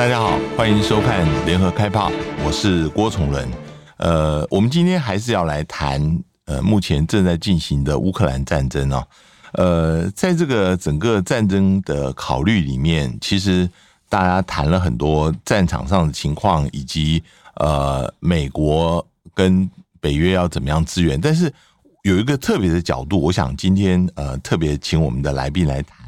大家好，欢迎收看联合开炮，我是郭崇伦。呃，我们今天还是要来谈呃目前正在进行的乌克兰战争哦。呃，在这个整个战争的考虑里面，其实大家谈了很多战场上的情况，以及呃美国跟北约要怎么样支援。但是有一个特别的角度，我想今天呃特别请我们的来宾来谈。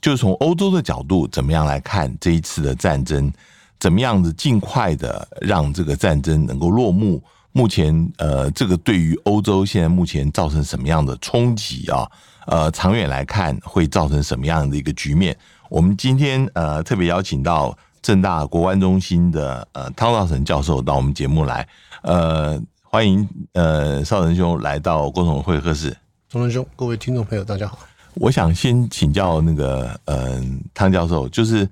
就是从欧洲的角度，怎么样来看这一次的战争？怎么样子尽快的让这个战争能够落幕？目前，呃，这个对于欧洲现在目前造成什么样的冲击啊？呃，长远来看会造成什么样的一个局面？我们今天呃特别邀请到正大国关中心的呃汤道成教授到我们节目来，呃，欢迎呃绍成兄来到郭崇伦会客室。崇伦兄，各位听众朋友，大家好。我想先请教那个呃汤教授，就是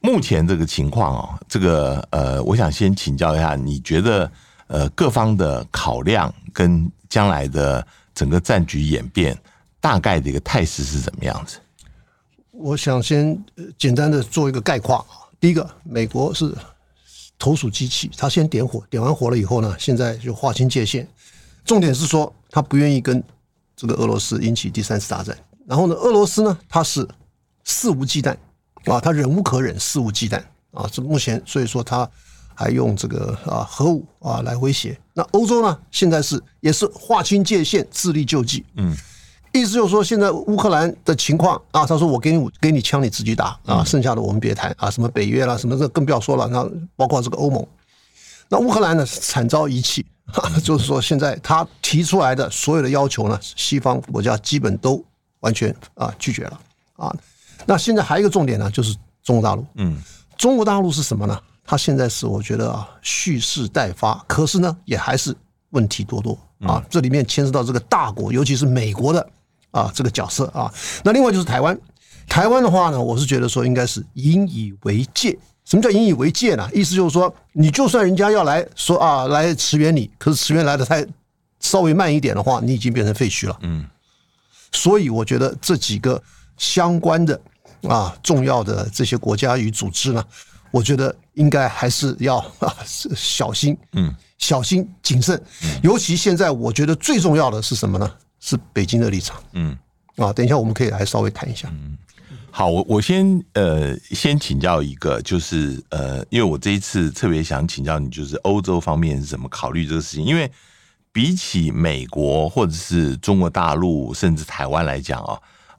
目前这个情况哦，这个呃，我想先请教一下，你觉得呃各方的考量跟将来的整个战局演变，大概的一个态势是怎么样子？我想先简单的做一个概况。第一个，美国是投鼠忌器，他先点火，点完火了以后呢，现在就划清界限。重点是说，他不愿意跟这个俄罗斯引起第三次大战。然后呢，俄罗斯呢，他是肆无忌惮啊，他忍无可忍，肆无忌惮啊。这目前，所以说他还用这个啊核武啊来威胁。那欧洲呢，现在是也是划清界限，自力救济。嗯，意思就是说，现在乌克兰的情况啊，他说我给你给你枪，你自己打啊，剩下的我们别谈啊，什么北约啦，什么这更不要说了。那包括这个欧盟，那乌克兰呢惨遭遗弃，就是说现在他提出来的所有的要求呢，西方国家基本都。完全啊拒绝了啊！那现在还有一个重点呢，就是中国大陆。嗯，中国大陆是什么呢？它现在是我觉得啊蓄势待发，可是呢也还是问题多多啊。这里面牵涉到这个大国，尤其是美国的啊这个角色啊。那另外就是台湾，台湾的话呢，我是觉得说应该是引以为戒。什么叫引以为戒呢？意思就是说，你就算人家要来说啊来驰援你，可是驰援来的太稍微慢一点的话，你已经变成废墟了。嗯。所以我觉得这几个相关的啊重要的这些国家与组织呢，我觉得应该还是要 啊小心，嗯，小心谨慎。尤其现在我觉得最重要的是什么呢？是北京的立场，嗯，啊，等一下我们可以来稍微谈一下。嗯，好，我我先呃先请教一个，就是呃，因为我这一次特别想请教你，就是欧洲方面是怎么考虑这个事情，因为。比起美国或者是中国大陆，甚至台湾来讲啊，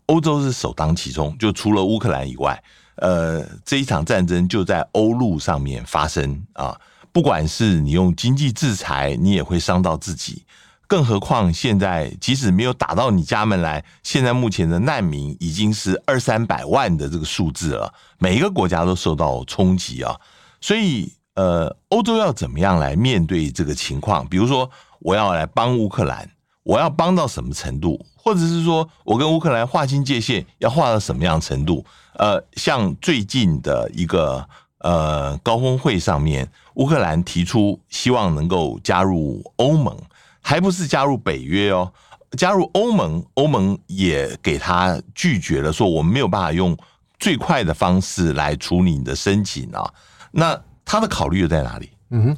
欧洲是首当其冲。就除了乌克兰以外，呃，这一场战争就在欧陆上面发生啊。不管是你用经济制裁，你也会伤到自己。更何况现在即使没有打到你家门来，现在目前的难民已经是二三百万的这个数字了。每一个国家都受到冲击啊。所以，呃，欧洲要怎么样来面对这个情况？比如说。我要来帮乌克兰，我要帮到什么程度？或者是说我跟乌克兰划清界限，要划到什么样程度？呃，像最近的一个呃高峰会上面，乌克兰提出希望能够加入欧盟，还不是加入北约哦，加入欧盟，欧盟也给他拒绝了，说我们没有办法用最快的方式来处理你的申请啊。那他的考虑又在哪里？嗯哼。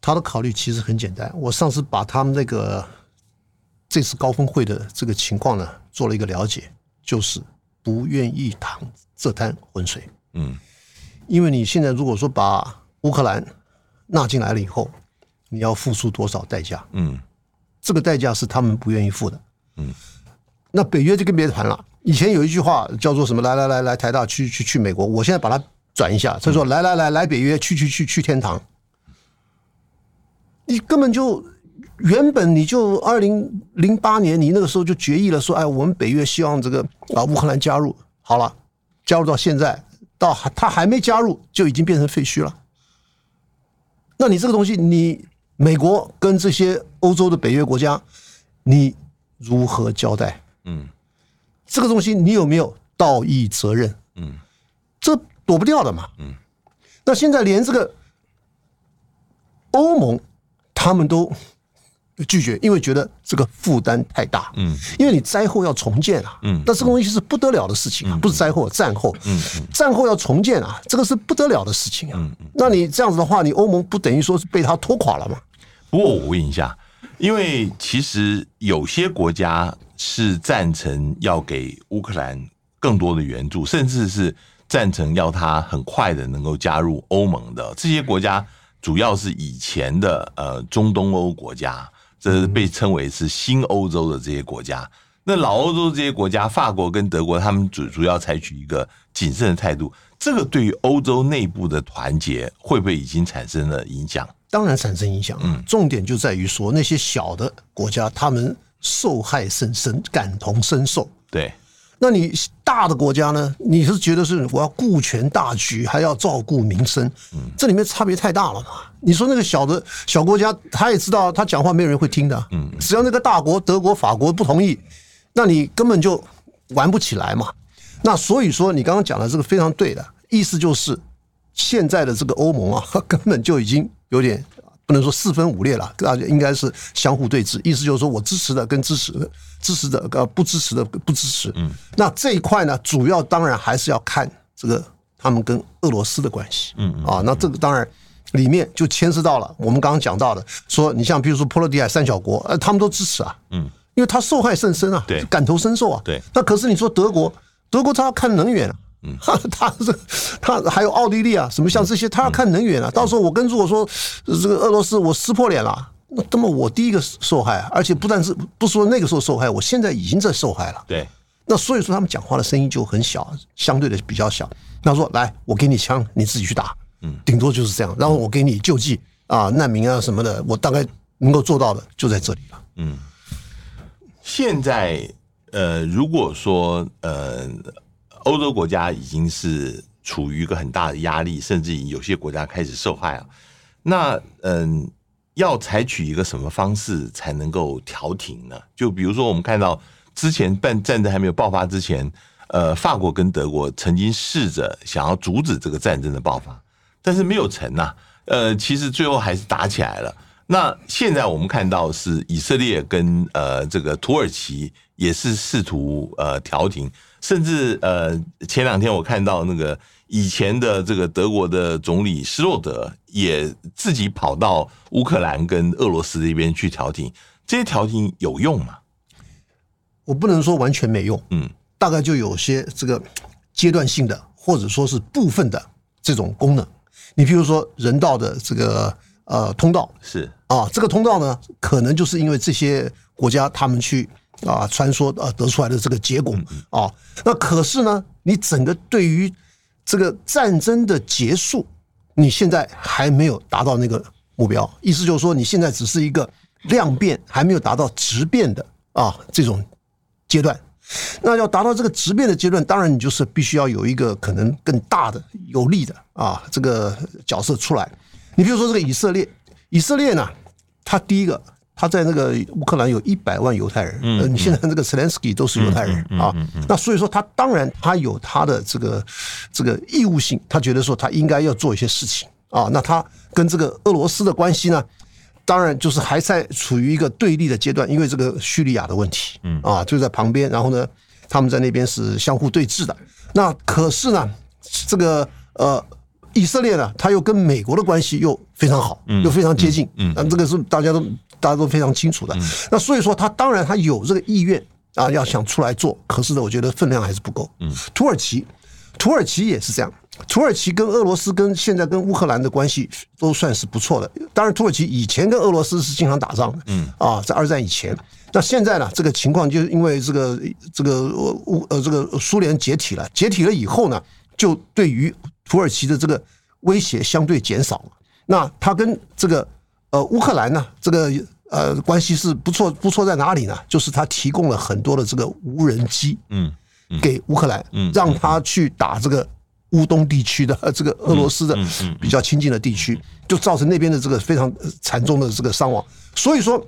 他的考虑其实很简单，我上次把他们那个这次高峰会的这个情况呢做了一个了解，就是不愿意淌这滩浑水。嗯，因为你现在如果说把乌克兰纳进来了以后，你要付出多少代价？嗯，这个代价是他们不愿意付的。嗯，那北约就更别谈了。以前有一句话叫做什么？来来来来，台大去去去美国。我现在把它转一下，他说来来来来北约去去去去天堂。你根本就原本你就二零零八年，你那个时候就决议了，说，哎，我们北约希望这个啊乌克兰加入，好了，加入到现在，到他还没加入，就已经变成废墟了。那你这个东西，你美国跟这些欧洲的北约国家，你如何交代？嗯，这个东西你有没有道义责任？嗯，这躲不掉的嘛。嗯，那现在连这个欧盟。他们都拒绝，因为觉得这个负担太大。嗯，因为你灾后要重建啊。嗯，那这个东西是不得了的事情啊，不是灾后，战后。嗯，战后要重建啊，这个是不得了的事情啊。嗯，那你这样子的话，你欧盟不等于说是被他拖垮了吗？不过我问一下，因为其实有些国家是赞成要给乌克兰更多的援助，甚至是赞成要他很快的能够加入欧盟的这些国家。主要是以前的呃中东欧国家，这是被称为是新欧洲的这些国家。那老欧洲这些国家，法国跟德国，他们主主要采取一个谨慎的态度。这个对于欧洲内部的团结，会不会已经产生了影响？当然产生影响。嗯，重点就在于说那些小的国家，他们受害甚深，感同身受。对。那你大的国家呢？你是觉得是我要顾全大局，还要照顾民生？嗯，这里面差别太大了嘛。你说那个小的小国家，他也知道他讲话没有人会听的。嗯，只要那个大国德国、法国不同意，那你根本就玩不起来嘛。那所以说，你刚刚讲的这个非常对的，意思就是现在的这个欧盟啊，根本就已经有点。不能说四分五裂了，大家应该是相互对峙。意思就是说我支持的跟支持的，支持的呃不支持的不支持。嗯，那这一块呢，主要当然还是要看这个他们跟俄罗斯的关系。嗯啊，那这个当然里面就牵涉到了我们刚刚讲到的，说你像比如说波罗的海三小国，呃，他们都支持啊。嗯，因为他受害甚深啊，对，感同身受啊。对，那可是你说德国，德国他要看能源啊。嗯，他 他是他还有奥地利啊，什么像这些，他要看能源啊。到时候我跟如果说这个俄罗斯我撕破脸了，那那么我第一个受害，而且不但是不说那个时候受害，我现在已经在受害了。对，那所以说他们讲话的声音就很小，相对的比较小。他说：“来，我给你枪，你自己去打。”嗯，顶多就是这样。然后我给你救济啊，难民啊什么的，我大概能够做到的就在这里了。嗯，现在呃，如果说呃。欧洲国家已经是处于一个很大的压力，甚至有些国家开始受害了。那嗯，要采取一个什么方式才能够调停呢？就比如说，我们看到之前办战争还没有爆发之前，呃，法国跟德国曾经试着想要阻止这个战争的爆发，但是没有成呐。呃，其实最后还是打起来了。那现在我们看到是以色列跟呃这个土耳其也是试图呃调停。甚至呃，前两天我看到那个以前的这个德国的总理施洛德也自己跑到乌克兰跟俄罗斯这边去调停，这些调停有用吗？我不能说完全没用，嗯，大概就有些这个阶段性的，或者说是部分的这种功能。你比如说人道的这个呃通道是啊，这个通道呢，可能就是因为这些国家他们去。啊，传说啊得出来的这个结果啊，那可是呢，你整个对于这个战争的结束，你现在还没有达到那个目标。意思就是说，你现在只是一个量变，还没有达到质变的啊这种阶段。那要达到这个质变的阶段，当然你就是必须要有一个可能更大的有力的啊这个角色出来。你比如说这个以色列，以色列呢，它第一个。他在那个乌克兰有一百万犹太人，嗯，你现在那个泽连斯基都是犹太人啊，那所以说他当然他有他的这个这个义务性，他觉得说他应该要做一些事情啊，那他跟这个俄罗斯的关系呢，当然就是还在处于一个对立的阶段，因为这个叙利亚的问题，嗯。啊就在旁边，然后呢，他们在那边是相互对峙的，那可是呢，这个呃。以色列呢，他又跟美国的关系又非常好，又非常接近，嗯，这个是大家都大家都非常清楚的。那所以说，他当然他有这个意愿啊，要想出来做，可是呢，我觉得分量还是不够。嗯，土耳其，土耳其也是这样，土耳其跟俄罗斯跟现在跟乌克兰的关系都算是不错的。当然，土耳其以前跟俄罗斯是经常打仗的，嗯，啊，在二战以前，那现在呢，这个情况就是因为这个这个乌呃这个苏联解体了，解体了以后呢，就对于。土耳其的这个威胁相对减少了，那他跟这个呃乌克兰呢，这个呃关系是不错，不错在哪里呢？就是他提供了很多的这个无人机，嗯，给乌克兰，嗯，让他去打这个乌东地区的 这个俄罗斯的比较亲近的地区，就造成那边的这个非常惨重的这个伤亡。所以说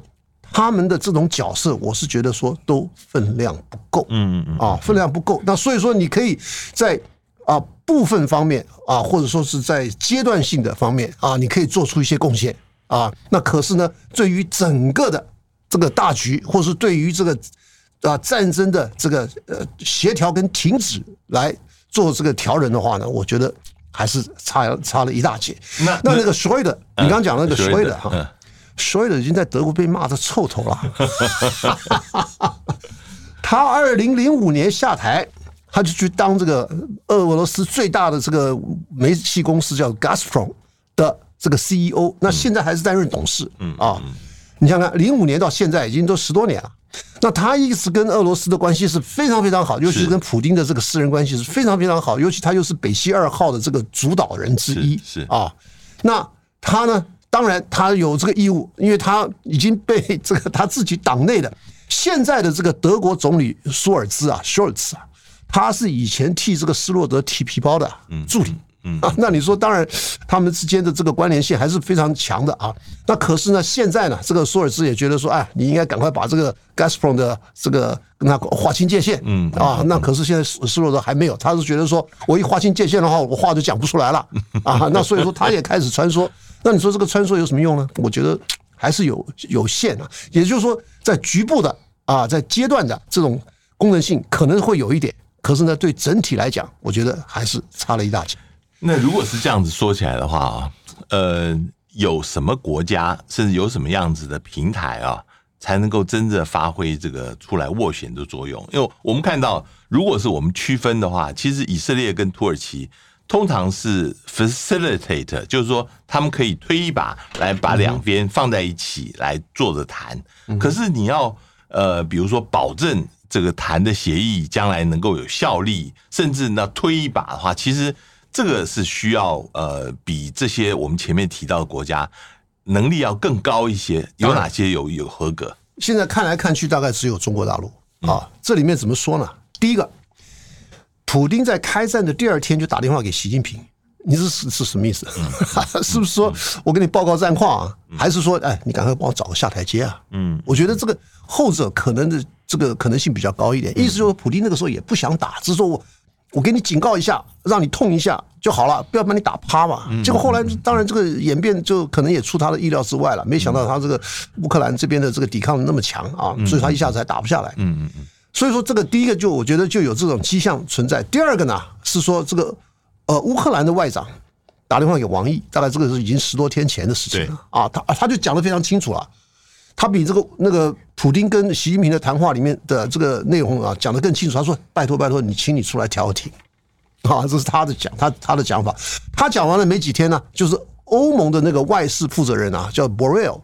他们的这种角色，我是觉得说都分量不够，嗯嗯啊，分量不够。那所以说你可以在。啊，部分方面啊，或者说是在阶段性的方面啊，你可以做出一些贡献啊。那可是呢，对于整个的这个大局，或是对于这个啊战争的这个呃协调跟停止来做这个调人的话呢，我觉得还是差差了一大截。那那那个所谓的你刚刚讲那个所谓的哈，所谓的已经在德国被骂的臭头了。他二零零五年下台，他就去当这个俄罗斯最大的这个煤气公司叫 Gazprom 的这个 CEO，那现在还是担任董事。嗯啊，你想看，零五年到现在已经都十多年了。那他一直跟俄罗斯的关系是非常非常好，尤其是跟普京的这个私人关系是非常非常好，尤其他又是北溪二号的这个主导人之一。是啊，那他呢，当然他有这个义务，因为他已经被这个他自己党内的。现在的这个德国总理舒尔兹啊，Scholz 啊，他是以前替这个斯洛德提皮包的助理，嗯啊，那你说当然他们之间的这个关联性还是非常强的啊。那可是呢，现在呢，这个舒尔兹也觉得说，哎，你应该赶快把这个 Gazprom 的这个跟他划清界限，嗯啊，那可是现在施洛德还没有，他是觉得说我一划清界限的话，我话就讲不出来了 啊。那所以说他也开始穿梭，那你说这个穿梭有什么用呢？我觉得。还是有有限啊，也就是说，在局部的啊，在阶段的这种功能性可能会有一点，可是呢，对整体来讲，我觉得还是差了一大截。那如果是这样子说起来的话啊，呃，有什么国家，甚至有什么样子的平台啊，才能够真正发挥这个出来斡旋的作用？因为我们看到，如果是我们区分的话，其实以色列跟土耳其。通常是 facilitate，就是说他们可以推一把来把两边放在一起来坐着谈。可是你要呃，比如说保证这个谈的协议将来能够有效力，甚至呢推一把的话，其实这个是需要呃，比这些我们前面提到的国家能力要更高一些。有哪些有有合格？现在看来看去，大概只有中国大陆啊。这里面怎么说呢？第一个。普丁在开战的第二天就打电话给习近平，你是是是什么意思？是不是说我给你报告战况啊？还是说，哎，你赶快帮我找个下台阶啊？嗯，我觉得这个后者可能的这个可能性比较高一点。意思就是，普京那个时候也不想打，只是说我我给你警告一下，让你痛一下就好了，不要把你打趴嘛。结果后来当然这个演变就可能也出他的意料之外了，没想到他这个乌克兰这边的这个抵抗那么强啊，所以他一下子还打不下来。嗯嗯嗯。所以说，这个第一个就我觉得就有这种迹象存在。第二个呢，是说这个呃，乌克兰的外长打电话给王毅，大概这个是已经十多天前的事情了啊。他他就讲的非常清楚了，他比这个那个普京跟习近平的谈话里面的这个内容啊讲得更清楚。他说：“拜托拜托，你请你出来调停 啊！”这是他的讲，他他的讲法。他讲完了没几天呢，就是欧盟的那个外事负责人啊，叫 Borrell。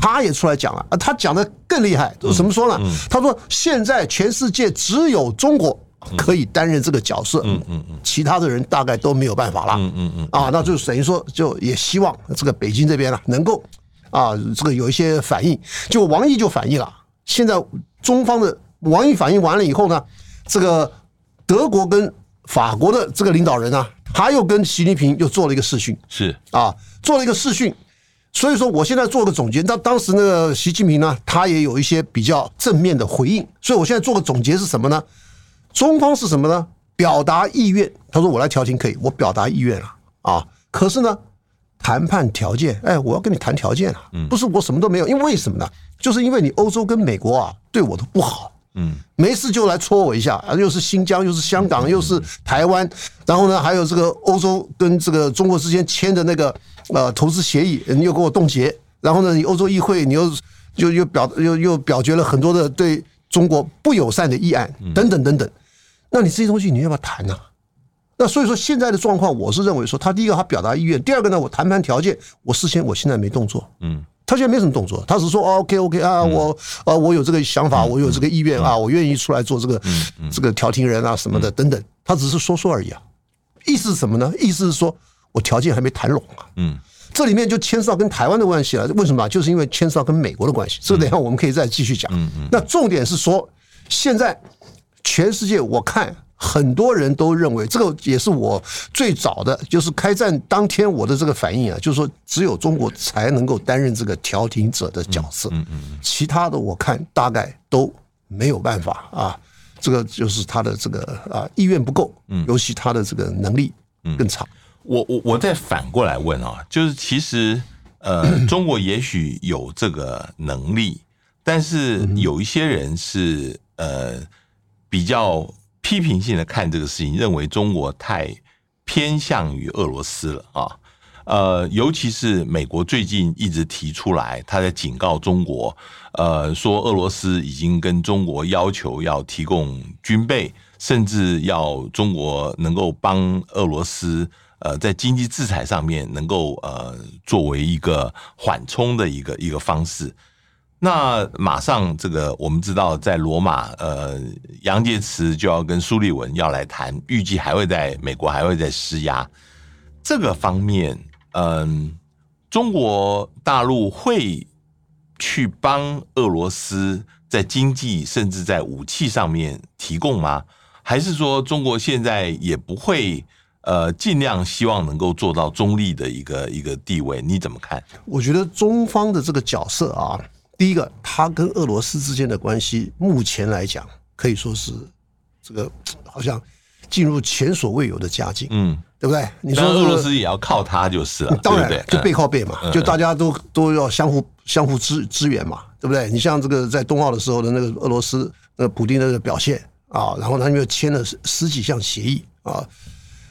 他也出来讲了啊，他讲的更厉害，怎么说呢？他说现在全世界只有中国可以担任这个角色，嗯嗯嗯，其他的人大概都没有办法了，嗯嗯嗯，啊，那就等于说，就也希望这个北京这边啊，能够啊，这个有一些反应。就王毅就反应了，现在中方的王毅反应完了以后呢，这个德国跟法国的这个领导人啊，他又跟习近平又做了一个视讯，是啊，做了一个视讯。所以说，我现在做个总结。当当时那个习近平呢，他也有一些比较正面的回应。所以我现在做个总结是什么呢？中方是什么呢？表达意愿。他说我来调停可以，我表达意愿了啊。可是呢，谈判条件，哎，我要跟你谈条件啊，不是我什么都没有。因为为什么呢？就是因为你欧洲跟美国啊对我都不好，嗯，没事就来戳我一下啊，又是新疆，又是香港，又是台湾，然后呢，还有这个欧洲跟这个中国之间签的那个。呃，投资协议你又给我冻结，然后呢，你欧洲议会你又又又表又又表决了很多的对中国不友善的议案，等等等等。那你这些东西你要不要谈呢、啊？那所以说现在的状况，我是认为说，他第一个他表达意愿，第二个呢，我谈判条件，我事先我现在没动作，嗯，他现在没什么动作，他只是说 OK OK 啊，我啊我有这个想法，我有这个意愿啊，我愿意出来做这个这个调停人啊什么的等等，他只是说说而已啊。意思是什么呢？意思是说。我条件还没谈拢啊，嗯，这里面就牵涉到跟台湾的关系了。为什么？就是因为牵涉到跟美国的关系。这个等一下我们可以再继续讲。嗯嗯。那重点是说，现在全世界我看很多人都认为，这个也是我最早的就是开战当天我的这个反应啊，就是说只有中国才能够担任这个调停者的角色。嗯嗯。其他的我看大概都没有办法啊，这个就是他的这个啊意愿不够，嗯，尤其他的这个能力更差。我我我再反过来问啊，就是其实呃，中国也许有这个能力，但是有一些人是呃比较批评性的看这个事情，认为中国太偏向于俄罗斯了啊。呃，尤其是美国最近一直提出来，他在警告中国，呃，说俄罗斯已经跟中国要求要提供军备，甚至要中国能够帮俄罗斯，呃，在经济制裁上面能够呃作为一个缓冲的一个一个方式。那马上这个我们知道，在罗马，呃，杨洁篪就要跟苏利文要来谈，预计还会在美国还会在施压这个方面。嗯，中国大陆会去帮俄罗斯在经济甚至在武器上面提供吗？还是说中国现在也不会呃尽量希望能够做到中立的一个一个地位？你怎么看？我觉得中方的这个角色啊，第一个，他跟俄罗斯之间的关系，目前来讲可以说是这个好像进入前所未有的佳境。嗯。对不对？你说俄罗斯也要靠他就是了，当然就背靠背嘛，就大家都都要相互相互支支援嘛，对不对？你像这个在冬奥的时候的那个俄罗斯那个普丁的那个表现啊，然后他们又签了十几项协议啊，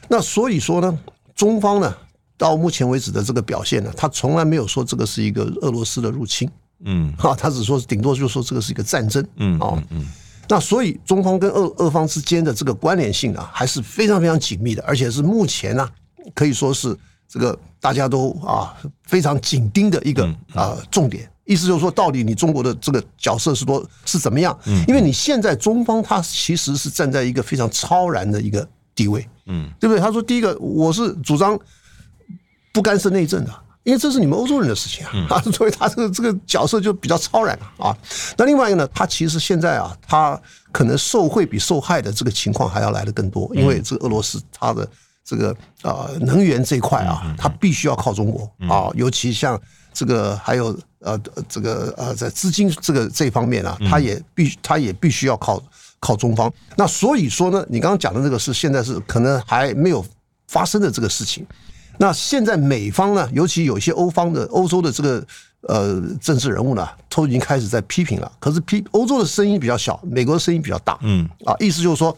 那所以说呢，中方呢到目前为止的这个表现呢，他从来没有说这个是一个俄罗斯的入侵，嗯，哈，他只说顶多就说这个是一个战争，嗯哦，嗯。那所以中方跟俄俄方之间的这个关联性啊，还是非常非常紧密的，而且是目前呢、啊，可以说是这个大家都啊非常紧盯的一个啊重点。意思就是说，到底你中国的这个角色是多是怎么样？因为你现在中方他其实是站在一个非常超然的一个地位，嗯，对不对？他说，第一个我是主张不干涉内政的。因为这是你们欧洲人的事情啊，所以他这个这个角色就比较超然啊。那另外一个呢，他其实现在啊，他可能受贿比受害的这个情况还要来的更多，因为这个俄罗斯它的这个呃能源这一块啊，它必须要靠中国啊，尤其像这个还有呃这个呃在资金这个这方面啊，他也必他也必须要靠靠中方。那所以说呢，你刚刚讲的这个是现在是可能还没有发生的这个事情。那现在美方呢，尤其有一些欧方的欧洲的这个呃政治人物呢，都已经开始在批评了。可是批欧洲的声音比较小，美国的声音比较大。嗯，啊，意思就是说，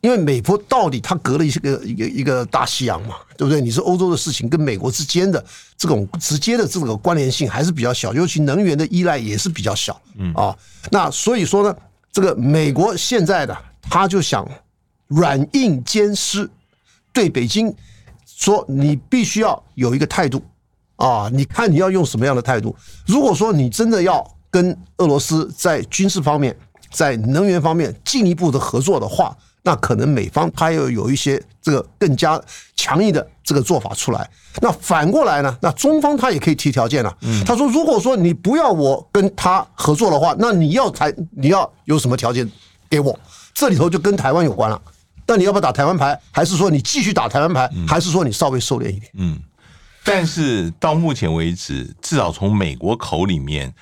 因为美国到底它隔了一个一个一个大西洋嘛，对不对？你是欧洲的事情跟美国之间的这种直接的这个关联性还是比较小，尤其能源的依赖也是比较小。嗯，啊，那所以说呢，这个美国现在的他就想软硬兼施，对北京。说你必须要有一个态度啊！你看你要用什么样的态度？如果说你真的要跟俄罗斯在军事方面、在能源方面进一步的合作的话，那可能美方他要有一些这个更加强硬的这个做法出来。那反过来呢？那中方他也可以提条件了。他说：“如果说你不要我跟他合作的话，那你要台你要有什么条件给我？这里头就跟台湾有关了。”但你要不要打台湾牌？还是说你继续打台湾牌？还是说你稍微收敛一点？嗯，但是到目前为止，至少从美国口里面，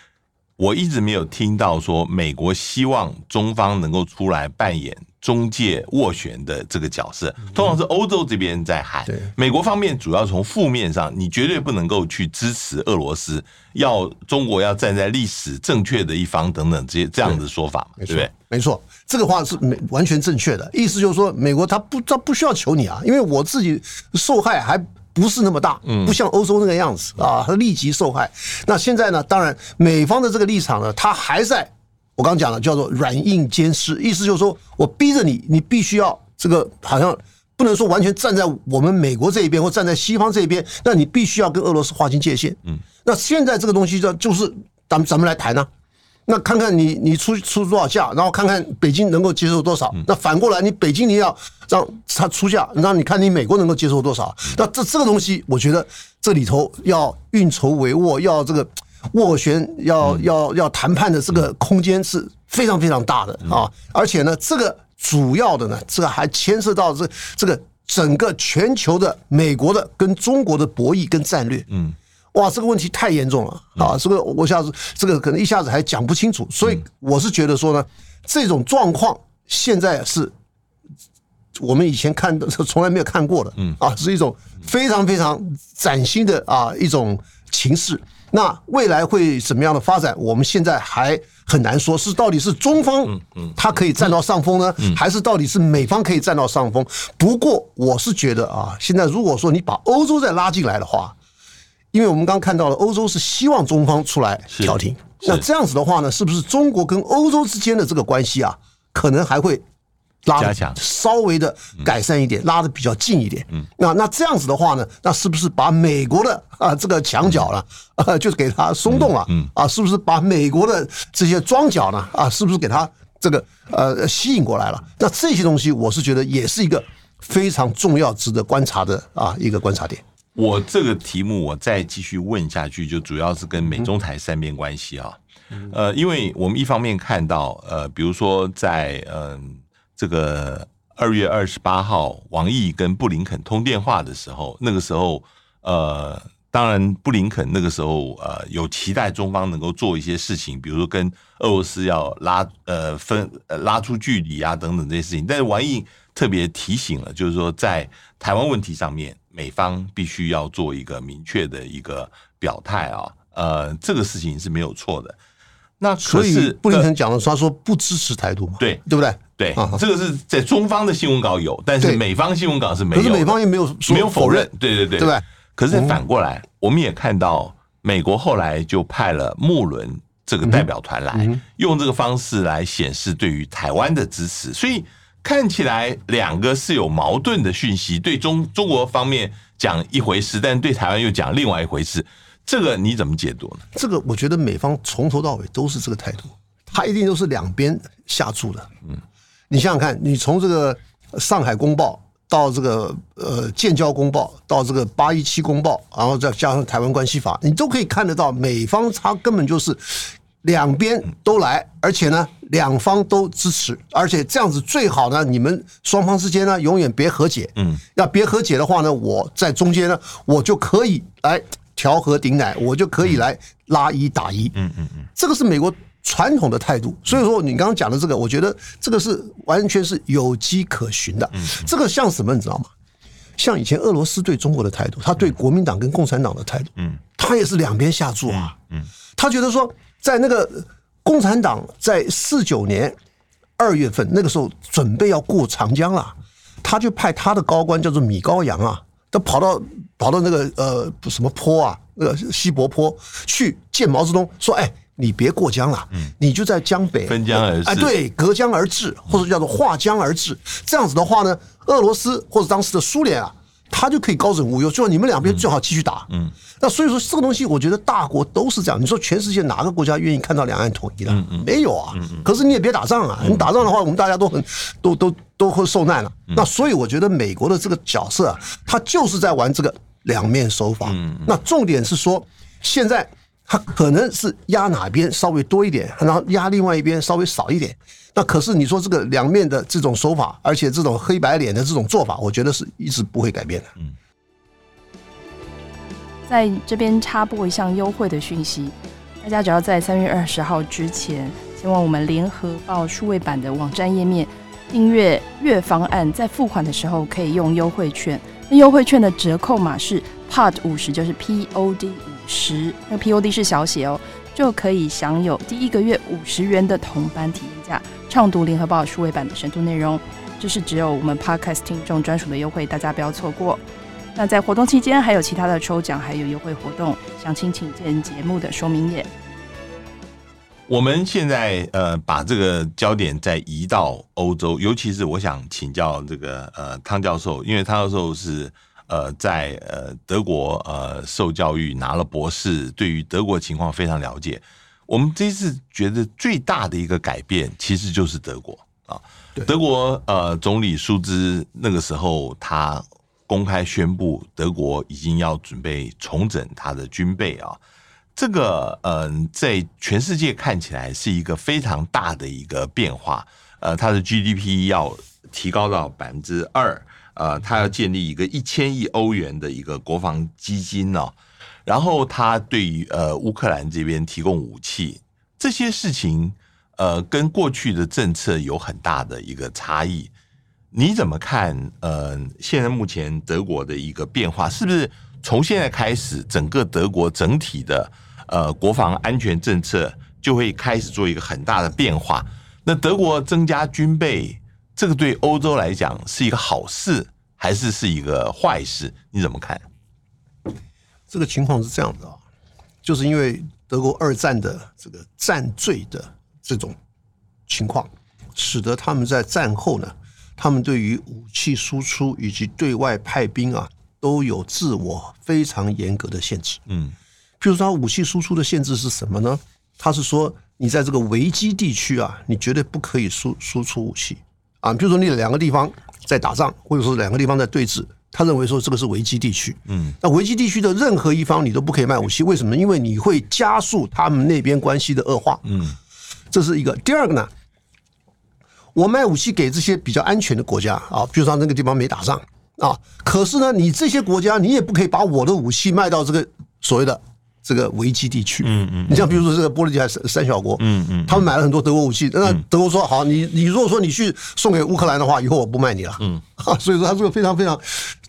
我一直没有听到说美国希望中方能够出来扮演中介斡旋的这个角色。通常是欧洲这边在喊，美国方面主要从负面上，你绝对不能够去支持俄罗斯，要中国要站在历史正确的一方等等这些这样的说法，对不对？没错。这个话是没完全正确的，意思就是说，美国他不他不需要求你啊，因为我自己受害还不是那么大，不像欧洲那个样子啊，他立即受害。那现在呢，当然美方的这个立场呢，他还在我刚刚讲了叫做软硬兼施，意思就是说我逼着你，你必须要这个好像不能说完全站在我们美国这一边或站在西方这一边，那你必须要跟俄罗斯划清界限。嗯，那现在这个东西就就是咱们咱们来谈呢。那看看你你出出多少价，然后看看北京能够接受多少。那反过来，你北京你要让他出价，让你看你美国能够接受多少。那这这个东西，我觉得这里头要运筹帷幄，要这个斡旋，要要要谈判的这个空间是非常非常大的啊！而且呢，这个主要的呢，这个还牵涉到这这个整个全球的美国的跟中国的博弈跟战略。嗯。哇，这个问题太严重了啊！这个我下次这个可能一下子还讲不清楚，所以我是觉得说呢，这种状况现在是我们以前看的从来没有看过的，嗯啊，是一种非常非常崭新的啊一种情势。那未来会怎么样的发展？我们现在还很难说，是到底是中方他可以占到上风呢，还是到底是美方可以占到上风？不过我是觉得啊，现在如果说你把欧洲再拉进来的话，因为我们刚刚看到了欧洲是希望中方出来调停，那这样子的话呢，是不是中国跟欧洲之间的这个关系啊，可能还会？拉强，稍微的改善一点，拉的比较近一点。嗯，那那这样子的话呢，那是不是把美国的啊这个墙角呢，啊 就是给它松动了？嗯，啊，是不是把美国的这些桩脚呢，啊，是不是给它这个呃吸引过来了？那这些东西，我是觉得也是一个非常重要、值得观察的啊一个观察点。我这个题目我再继续问下去，就主要是跟美中台三边关系啊。呃，因为我们一方面看到呃，比如说在嗯。这个二月二十八号，王毅跟布林肯通电话的时候，那个时候，呃，当然布林肯那个时候，呃，有期待中方能够做一些事情，比如说跟俄罗斯要拉呃分呃拉出距离啊等等这些事情。但是王毅特别提醒了，就是说在台湾问题上面，美方必须要做一个明确的一个表态啊，呃，这个事情是没有错的。那可是所以布林肯讲了，他说不支持台独嘛，对对不对？对，这个是在中方的新闻稿有，但是美方新闻稿是没有。可是美方也没有没有否认，对对对，对吧？可是反过来，我们也看到美国后来就派了睦伦这个代表团来，用这个方式来显示对于台湾的支持。所以看起来两个是有矛盾的讯息，对中中国方面讲一回事，但对台湾又讲另外一回事。这个你怎么解读呢？这个我觉得美方从头到尾都是这个态度，他一定都是两边下注的。嗯。你想想看，你从这个《上海公报》到这个呃《建交公报》，到这个《八一七公报》，然后再加上《台湾关系法》，你都可以看得到，美方他根本就是两边都来，而且呢，两方都支持，而且这样子最好呢，你们双方之间呢，永远别和解。嗯，要别和解的话呢，我在中间呢，我就可以来调和顶奶，我就可以来拉一打一。嗯嗯嗯，这个是美国。传统的态度，所以说你刚刚讲的这个，我觉得这个是完全是有迹可循的。这个像什么，你知道吗？像以前俄罗斯对中国的态度，他对国民党跟共产党的态度，嗯，他也是两边下注啊。嗯，他觉得说，在那个共产党在四九年二月份那个时候准备要过长江了，他就派他的高官叫做米高扬啊，他跑到跑到那个呃什么坡啊，那个西柏坡去见毛泽东，说哎。你别过江了，你就在江北分江而治，哎，对，隔江而治，或者叫做划江而治。这样子的话呢，俄罗斯或者当时的苏联啊，他就可以高枕无忧，就说你们两边最好继续打。嗯，那所以说这个东西，我觉得大国都是这样。你说全世界哪个国家愿意看到两岸统一的？没有啊。可是你也别打仗啊，你打仗的话，我们大家都很都都都会受难了。那所以我觉得美国的这个角色啊，他就是在玩这个两面手法。那重点是说现在。他可能是压哪边稍微多一点，然后压另外一边稍微少一点。那可是你说这个两面的这种手法，而且这种黑白脸的这种做法，我觉得是一直不会改变的。嗯，在这边插播一项优惠的讯息，大家只要在三月二十号之前前往我们联合报数位版的网站页面订阅月方案，在付款的时候可以用优惠券。那优惠券的折扣码是 POD 五十，就是 P O D 五。十，那 POD 是小写哦，就可以享有第一个月五十元的同班体验价，畅读联合报数位版的深度内容。这是只有我们 Podcast 听众专属的优惠，大家不要错过。那在活动期间还有其他的抽奖，还有优惠活动，详情请见节目的说明页。我们现在呃把这个焦点再移到欧洲，尤其是我想请教这个呃汤教授，因为汤教授是。呃，在呃德国呃受教育拿了博士，对于德国情况非常了解。我们这次觉得最大的一个改变，其实就是德国啊。德国呃总理舒兹那个时候，他公开宣布德国已经要准备重整他的军备啊。这个嗯、呃，在全世界看起来是一个非常大的一个变化。呃，它的 GDP 要提高到百分之二。呃，他要建立一个一千亿欧元的一个国防基金呢，然后他对于呃乌克兰这边提供武器，这些事情呃跟过去的政策有很大的一个差异。你怎么看？呃，现在目前德国的一个变化，是不是从现在开始，整个德国整体的呃国防安全政策就会开始做一个很大的变化。那德国增加军备，这个对欧洲来讲是一个好事，还是是一个坏事？你怎么看？这个情况是这样的啊，就是因为德国二战的这个战罪的这种情况，使得他们在战后呢，他们对于武器输出以及对外派兵啊，都有自我非常严格的限制。嗯，譬如说，武器输出的限制是什么呢？他是说，你在这个危机地区啊，你绝对不可以输输出武器啊。比如说，你两个地方在打仗，或者说两个地方在对峙，他认为说这个是危机地区。嗯，那危机地区的任何一方你都不可以卖武器，为什么？因为你会加速他们那边关系的恶化。嗯，这是一个。第二个呢，我卖武器给这些比较安全的国家啊，比如说那个地方没打仗啊，可是呢，你这些国家你也不可以把我的武器卖到这个所谓的。这个危机地区，嗯嗯，你像比如说这个波罗的海三三小国，嗯嗯，他们买了很多德国武器，那德国说好，你你如果说你去送给乌克兰的话，以后我不卖你了，嗯，所以说他是个非常非常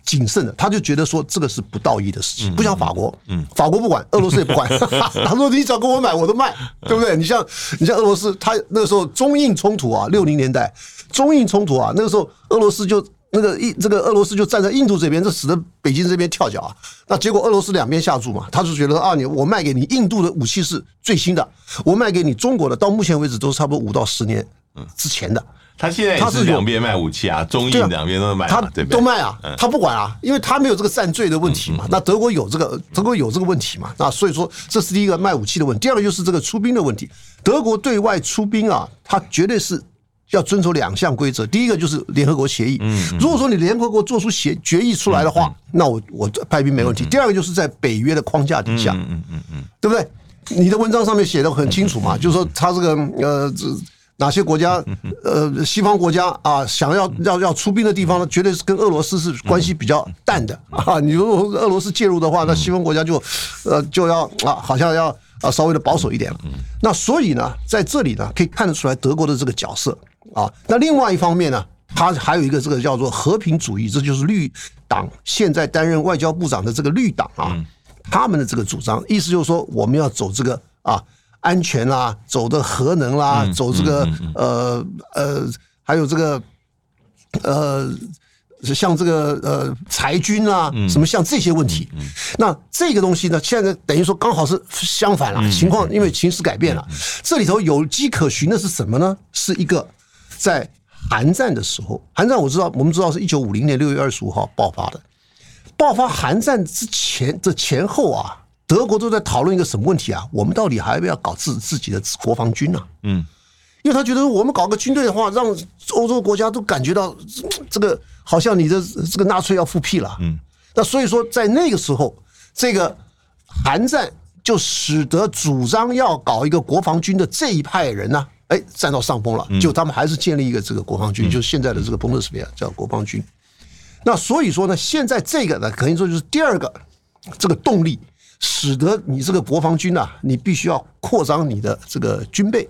谨慎的，他就觉得说这个是不道义的事情，不像法国，嗯，法国不管，俄罗斯也不管，他说你只要跟我买，我都卖，对不对？你像你像俄罗斯，他那个时候中印冲突啊，六零年代中印冲突啊，那个时候俄罗斯就。那个印这个俄罗斯就站在印度这边，这使得北京这边跳脚啊。那结果俄罗斯两边下注嘛，他就觉得啊，你我卖给你印度的武器是最新的，我卖给你中国的，到目前为止都是差不多五到十年之前的。他现在他是两边卖武器啊，中印两边都卖，他都卖啊，他不管啊，因为他没有这个战罪的问题嘛。那德国有这个，德国有这个问题嘛。那所以说这是第一个卖武器的问题，第二个就是这个出兵的问题。德国对外出兵啊，他绝对是。要遵守两项规则，第一个就是联合国协议。嗯，如果说你联合国做出协决议出来的话，那我我派兵没问题。第二个就是在北约的框架底下，嗯嗯嗯，对不对？你的文章上面写的很清楚嘛，就是说他这个呃，哪些国家呃，西方国家啊，想要要要出兵的地方呢，绝对是跟俄罗斯是关系比较淡的啊。你如果俄罗斯介入的话，那西方国家就呃就要啊，好像要啊稍微的保守一点了。那所以呢，在这里呢，可以看得出来德国的这个角色。啊，那另外一方面呢，他还有一个这个叫做和平主义，这就是绿党现在担任外交部长的这个绿党啊，他们的这个主张，意思就是说我们要走这个啊安全啦，走的核能啦，走这个呃呃，还有这个呃像这个呃裁军啊，什么像这些问题，那这个东西呢，现在等于说刚好是相反了，情况因为形势改变了，这里头有迹可循的是什么呢？是一个。在韩战的时候，韩战我知道，我们知道是一九五零年六月二十五号爆发的。爆发韩战之前这前后啊，德国都在讨论一个什么问题啊？我们到底还要不要搞自自己的国防军呢？嗯，因为他觉得我们搞个军队的话，让欧洲国家都感觉到这个好像你的这个纳粹要复辟了。嗯，那所以说在那个时候，这个韩战就使得主张要搞一个国防军的这一派人呢。哎，占到上风了，就他们还是建立一个这个国防军，就是现在的这个 Bundeswehr 叫国防军。那所以说呢，现在这个呢，可以说就是第二个这个动力，使得你这个国防军啊，你必须要扩张你的这个军备。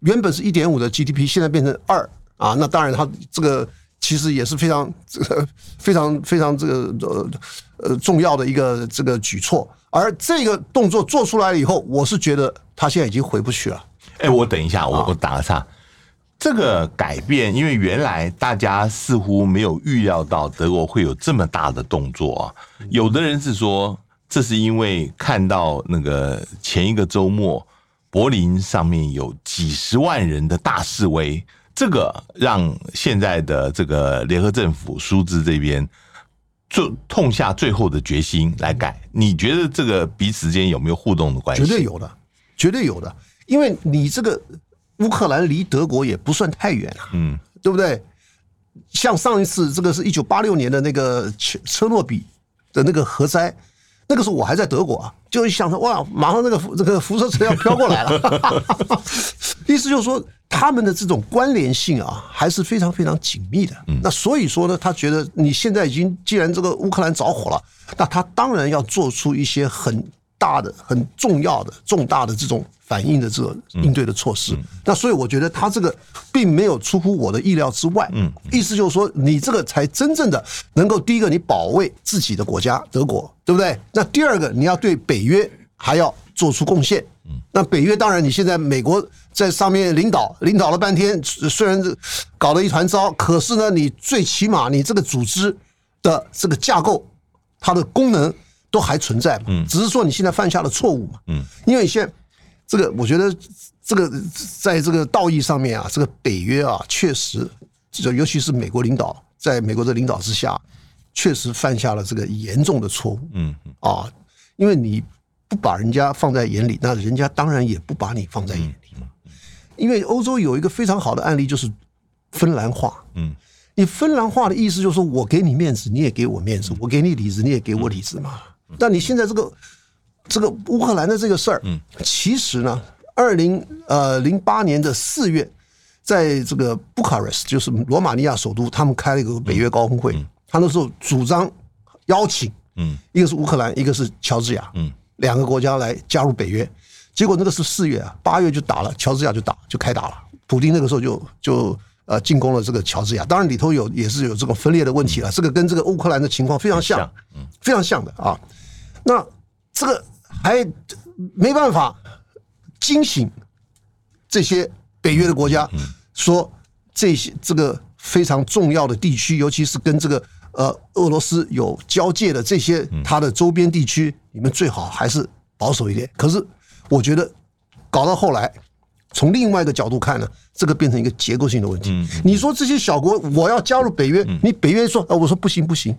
原本是一点五的 GDP，现在变成二啊，那当然它这个其实也是非常这个非常非常这个呃呃重要的一个这个举措。而这个动作做出来了以后，我是觉得他现在已经回不去了。哎，我等一下，我我打个岔。这个改变，因为原来大家似乎没有预料到德国会有这么大的动作啊。有的人是说，这是因为看到那个前一个周末柏林上面有几十万人的大示威，这个让现在的这个联合政府苏兹这边就痛下最后的决心来改。你觉得这个彼此间有没有互动的关系？绝对有的，绝对有的。因为你这个乌克兰离德国也不算太远啊，嗯，对不对？像上一次这个是一九八六年的那个切车诺比的那个核灾，那个时候我还在德国啊，就想着哇，马上那个这个辐射车要飘过来了，意思就是说他们的这种关联性啊还是非常非常紧密的。那所以说呢，他觉得你现在已经既然这个乌克兰着火了，那他当然要做出一些很大的、很重要的、重大的这种。反应的这个应对的措施，那所以我觉得他这个并没有出乎我的意料之外。嗯，意思就是说，你这个才真正的能够第一个，你保卫自己的国家德国，对不对？那第二个，你要对北约还要做出贡献。嗯那北约当然，你现在美国在上面领导，领导了半天，虽然搞了一团糟，可是呢，你最起码你这个组织的这个架构，它的功能都还存在嘛。只是说你现在犯下了错误嘛。因为你现在这个，我觉得这个在这个道义上面啊，这个北约啊，确实，就尤其是美国领导，在美国的领导之下，确实犯下了这个严重的错误。嗯啊，因为你。不把人家放在眼里，那人家当然也不把你放在眼里嘛。因为欧洲有一个非常好的案例，就是芬兰话。嗯，你芬兰话的意思就是说我给你面子，你也给我面子；我给你里子，你也给我里子嘛。但你现在这个这个乌克兰的这个事儿，嗯，其实呢，二零呃零八年的四月，在这个布卡勒斯，就是罗马尼亚首都，他们开了一个北约高峰会，他那时候主张邀请，嗯，一个是乌克兰，一个是乔治亚，嗯。两个国家来加入北约，结果那个是四月啊，八月就打了，乔治亚就打就开打了。普京那个时候就就呃进攻了这个乔治亚，当然里头有也是有这个分裂的问题了。这个跟这个乌克兰的情况非常像，非常像的啊。那这个还没办法惊醒这些北约的国家，说这些这个非常重要的地区，尤其是跟这个。呃，俄罗斯有交界的这些，它的周边地区，你们最好还是保守一点。可是，我觉得搞到后来，从另外一个角度看呢，这个变成一个结构性的问题。你说这些小国我要加入北约，你北约说，呃，我说不行不行，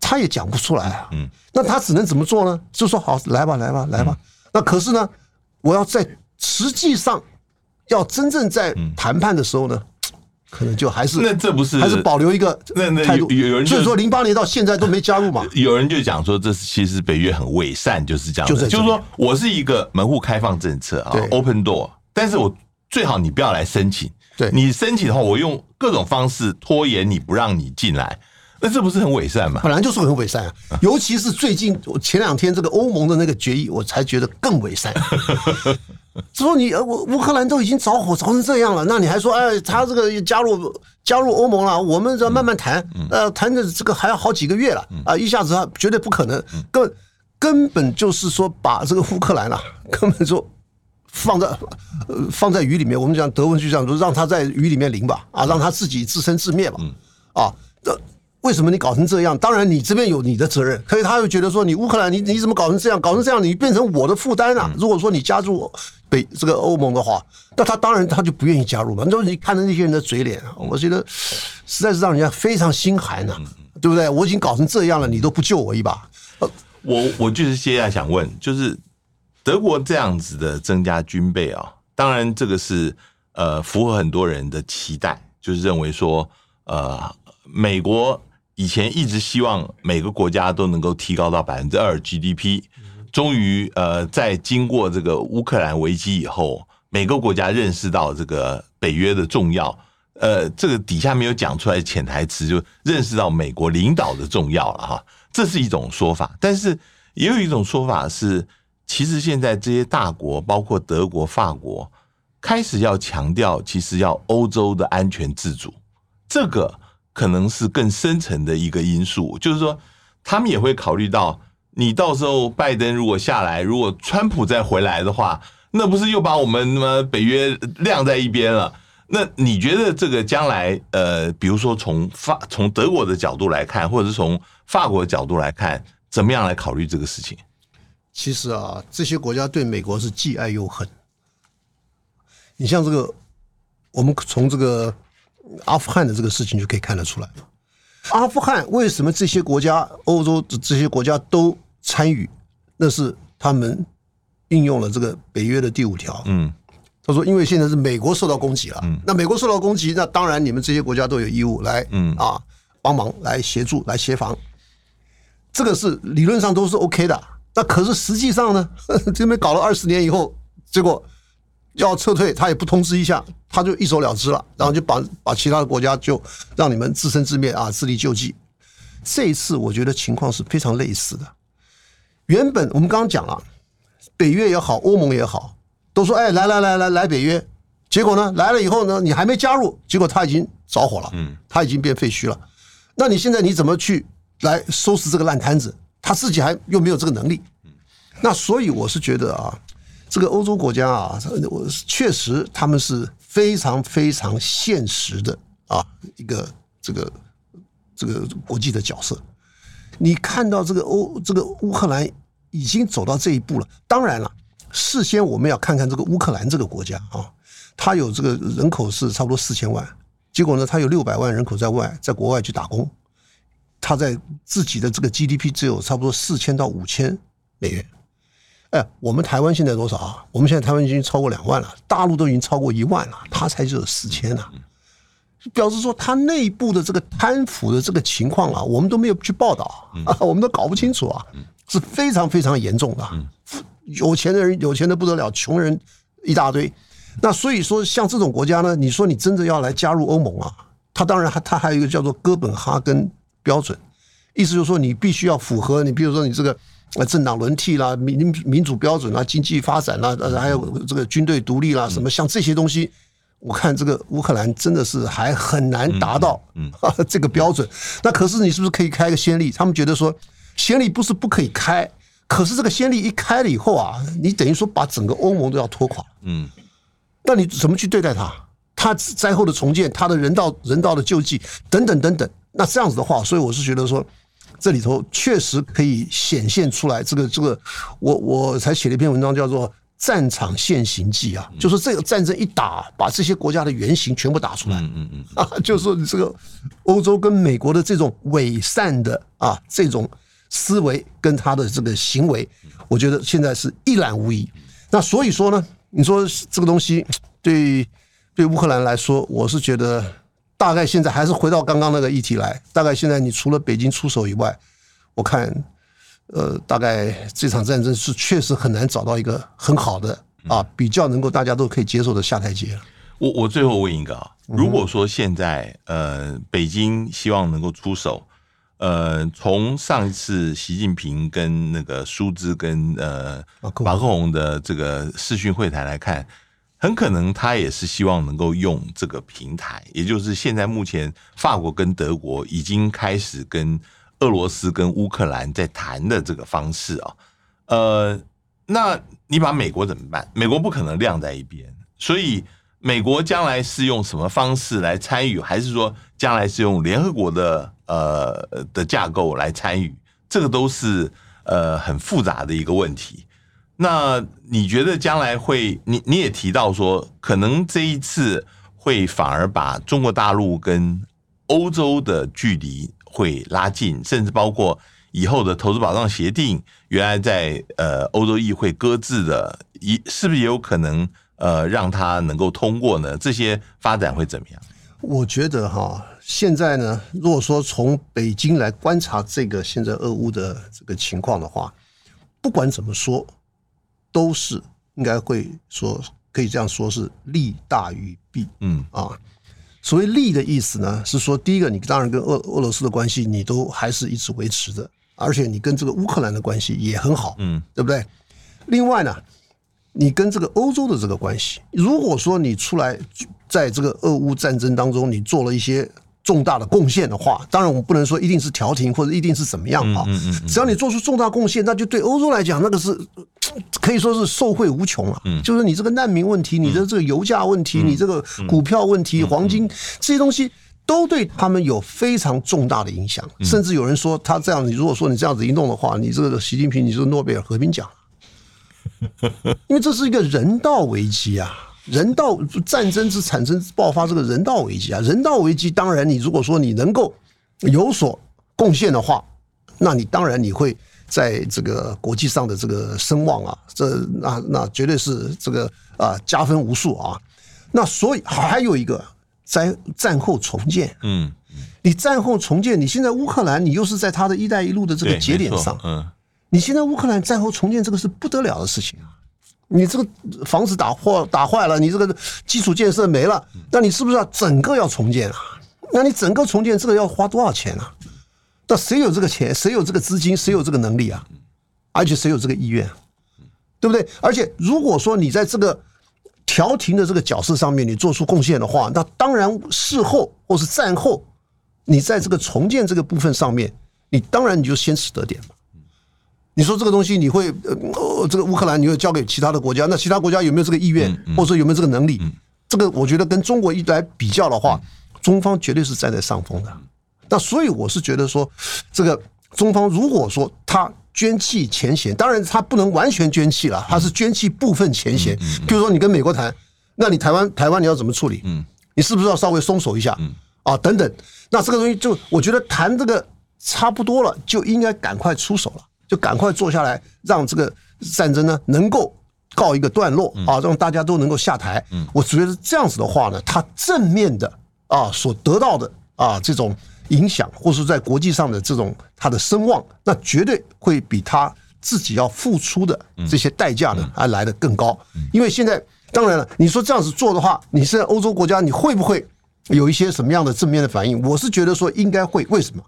他也讲不出来啊。嗯那他只能怎么做呢？就说好，来吧来吧来吧。那可是呢，我要在实际上要真正在谈判的时候呢？可能就还是那这不是还是保留一个那那有有人所以说零八年到现在都没加入嘛？有人就讲说这是其实北约很伪善，就是这样，就是就是说我是一个门户开放政策啊，open door，但是我最好你不要来申请，对你申请的话，我用各种方式拖延你不让你进来，那这不是很伪善吗？本来就是很伪善啊，尤其是最近前两天这个欧盟的那个决议，我才觉得更伪善。就说你呃，乌乌克兰都已经着火着成这样了，那你还说哎，他这个加入加入欧盟了，我们要慢慢谈，呃，谈的这个还要好几个月了啊，一下子啊绝对不可能，根根本就是说把这个乌克兰啊，根本就放在呃放在雨里面，我们讲德文就这样说，让他在雨里面淋吧，啊，让他自己自生自灭吧，啊，这。为什么你搞成这样？当然，你这边有你的责任。可是他又觉得说，你乌克兰，你你怎么搞成这样？搞成这样，你变成我的负担啊！如果说你加入北这个欧盟的话，那他当然他就不愿意加入嘛。你说你看着那些人的嘴脸，我觉得实在是让人家非常心寒呐，对不对？我已经搞成这样了，你都不救我一把。我我就是接下来想问，就是德国这样子的增加军备啊，当然这个是呃符合很多人的期待，就是认为说呃美国。以前一直希望每个国家都能够提高到百分之二 GDP，终于呃，在经过这个乌克兰危机以后，每个国家认识到这个北约的重要，呃，这个底下没有讲出来潜台词，就认识到美国领导的重要了哈，这是一种说法。但是也有一种说法是，其实现在这些大国，包括德国、法国，开始要强调，其实要欧洲的安全自主，这个。可能是更深层的一个因素，就是说，他们也会考虑到，你到时候拜登如果下来，如果川普再回来的话，那不是又把我们什么北约晾在一边了？那你觉得这个将来，呃，比如说从法从德国的角度来看，或者是从法国的角度来看，怎么样来考虑这个事情？其实啊，这些国家对美国是既爱又恨。你像这个，我们从这个。阿富汗的这个事情就可以看得出来了。阿富汗为什么这些国家、欧洲这些国家都参与？那是他们应用了这个北约的第五条。嗯，他说，因为现在是美国受到攻击了，嗯，那美国受到攻击，那当然你们这些国家都有义务来，嗯啊，帮忙来协助来协防。这个是理论上都是 OK 的。那可是实际上呢，这边搞了二十年以后，结果。要撤退，他也不通知一下，他就一走了之了，然后就把把其他的国家就让你们自生自灭啊，自力救济。这一次我觉得情况是非常类似的。原本我们刚刚讲了，北约也好，欧盟也好，都说哎，来来来来来北约，结果呢来了以后呢，你还没加入，结果他已经着火了，嗯，他已经变废墟了。那你现在你怎么去来收拾这个烂摊子？他自己还又没有这个能力。那所以我是觉得啊，这个欧洲国家啊，我确实他们是非常非常现实的啊一个这个这个国际的角色。你看到这个欧这个乌克兰已经走到这一步了，当然了，事先我们要看看这个乌克兰这个国家啊，它有这个人口是差不多四千万，结果呢，它有六百万人口在外，在国外去打工，它在自己的这个 GDP 只有差不多四千到五千美元。哎，我们台湾现在多少啊？我们现在台湾已经超过两万了，大陆都已经超过一万了，它才只有四千呢。表示说，它内部的这个贪腐的这个情况啊，我们都没有去报道啊，我们都搞不清楚啊，是非常非常严重的。有钱的人有钱的不得了，穷人一大堆。那所以说，像这种国家呢，你说你真的要来加入欧盟啊，它当然还它还有一个叫做哥本哈根标准，意思就是说你必须要符合你，比如说你这个。呃，政党轮替啦，民民主标准啦，经济发展啦，还有这个军队独立啦，什么像这些东西，我看这个乌克兰真的是还很难达到嗯 这个标准。那可是你是不是可以开个先例？他们觉得说先例不是不可以开，可是这个先例一开了以后啊，你等于说把整个欧盟都要拖垮。嗯，那你怎么去对待它？它灾后的重建，它的人道人道的救济等等等等。那这样子的话，所以我是觉得说。这里头确实可以显现出来，这个这个，我我才写了一篇文章，叫做《战场现形记》啊，就是这个战争一打，把这些国家的原型全部打出来，嗯嗯嗯，啊，就是说你这个欧洲跟美国的这种伪善的啊这种思维跟他的这个行为，我觉得现在是一览无遗。那所以说呢，你说这个东西对对乌克兰来说，我是觉得。大概现在还是回到刚刚那个议题来。大概现在你除了北京出手以外，我看，呃，大概这场战争是确实很难找到一个很好的啊，比较能够大家都可以接受的下台阶。我我最后问一个啊，如果说现在呃北京希望能够出手，呃，从上一次习近平跟那个苏兹跟呃马克宏的这个视讯会谈来看。很可能他也是希望能够用这个平台，也就是现在目前法国跟德国已经开始跟俄罗斯跟乌克兰在谈的这个方式啊。呃，那你把美国怎么办？美国不可能晾在一边，所以美国将来是用什么方式来参与，还是说将来是用联合国的呃的架构来参与？这个都是呃很复杂的一个问题。那你觉得将来会？你你也提到说，可能这一次会反而把中国大陆跟欧洲的距离会拉近，甚至包括以后的投资保障协定，原来在呃欧洲议会搁置的，一是不是也有可能呃让它能够通过呢？这些发展会怎么样？我觉得哈，现在呢，如果说从北京来观察这个现在俄乌的这个情况的话，不管怎么说。都是应该会说，可以这样说，是利大于弊。嗯啊，所谓利的意思呢，是说第一个，你当然跟俄俄罗斯的关系，你都还是一直维持着，而且你跟这个乌克兰的关系也很好，嗯，对不对？另外呢，你跟这个欧洲的这个关系，如果说你出来在这个俄乌战争当中，你做了一些。重大的贡献的话，当然我们不能说一定是调停或者一定是怎么样啊。只要你做出重大贡献，那就对欧洲来讲，那个是可以说是受惠无穷啊。就是你这个难民问题，你的这个油价问题，你这个股票问题，黄金这些东西，都对他们有非常重大的影响。甚至有人说，他这样，你如果说你这样子一弄的话，你这个习近平，你就是诺贝尔和平奖，因为这是一个人道危机啊。人道战争之产生爆发这个人道危机啊，人道危机当然你如果说你能够有所贡献的话，那你当然你会在这个国际上的这个声望啊，这那那绝对是这个啊加分无数啊。那所以还有一个在战后重建，嗯，你战后重建，你现在乌克兰你又是在他的一带一路的这个节点上，嗯，你现在乌克兰战后重建这个是不得了的事情啊。你这个房子打破打坏了，你这个基础建设没了，那你是不是要整个要重建啊？那你整个重建这个要花多少钱啊？那谁有这个钱？谁有这个资金？谁有这个能力啊？而且谁有这个意愿？对不对？而且如果说你在这个调停的这个角色上面你做出贡献的话，那当然事后或是战后，你在这个重建这个部分上面，你当然你就先使得点嘛。你说这个东西你会呃，这个乌克兰你会交给其他的国家，那其他国家有没有这个意愿，或者说有没有这个能力？这个我觉得跟中国一来比较的话，中方绝对是站在上风的。那所以我是觉得说，这个中方如果说他捐弃前嫌，当然他不能完全捐弃了，他是捐弃部分前嫌。比如说你跟美国谈，那你台湾台湾你要怎么处理？你是不是要稍微松手一下？嗯啊，等等。那这个东西就我觉得谈这个差不多了，就应该赶快出手了。就赶快坐下来，让这个战争呢能够告一个段落啊，让大家都能够下台。嗯我觉得这样子的话呢，他正面的啊所得到的啊这种影响，或是在国际上的这种他的声望，那绝对会比他自己要付出的这些代价呢还来得更高。因为现在当然了，你说这样子做的话，你是在欧洲国家，你会不会有一些什么样的正面的反应？我是觉得说应该会。为什么？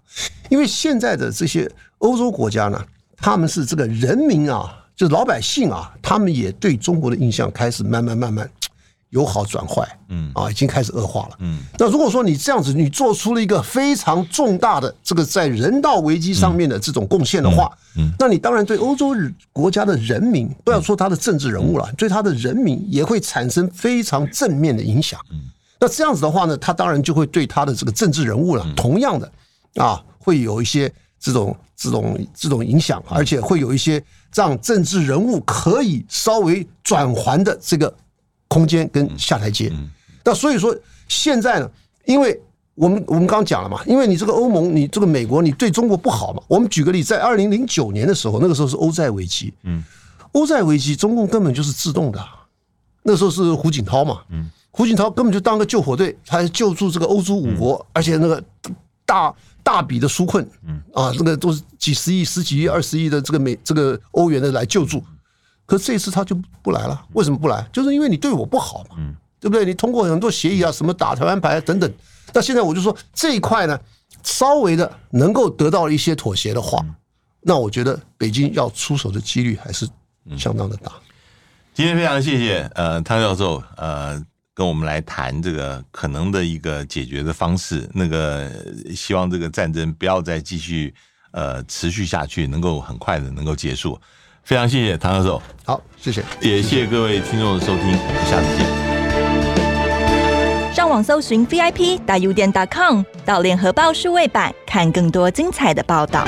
因为现在的这些欧洲国家呢？他们是这个人民啊，就是老百姓啊，他们也对中国的印象开始慢慢慢慢由好转坏，嗯啊，已经开始恶化了，嗯。那如果说你这样子，你做出了一个非常重大的这个在人道危机上面的这种贡献的话，嗯，那你当然对欧洲国家的人民，不要说他的政治人物了，对他的人民也会产生非常正面的影响，嗯。那这样子的话呢，他当然就会对他的这个政治人物了，同样的啊，会有一些。这种这种这种影响，而且会有一些让政治人物可以稍微转圜的这个空间跟下台阶。那所以说现在呢，因为我们我们刚刚讲了嘛，因为你这个欧盟，你这个美国，你对中国不好嘛。我们举个例，在二零零九年的时候，那个时候是欧债危机，嗯，欧债危机，中共根本就是自动的。那时候是胡锦涛嘛，嗯，胡锦涛根本就当个救火队，他救助这个欧洲五国，而且那个大。大笔的纾困，嗯啊，这个都是几十亿、十几亿、二十亿的这个美这个欧元的来救助，可是这一次他就不来了，为什么不来？就是因为你对我不好嘛，嗯，对不对？你通过很多协议啊，什么打台湾牌等等，那现在我就说这一块呢，稍微的能够得到一些妥协的话，那我觉得北京要出手的几率还是相当的大。今天非常谢谢呃汤教授呃。跟我们来谈这个可能的一个解决的方式，那个希望这个战争不要再继续呃持续下去，能够很快的能够结束。非常谢谢唐教授，好，谢谢，也谢谢各位听众的收听，我们下次见。上网搜寻 VIP 大 U 点 .com 到联合报数位版看更多精彩的报道。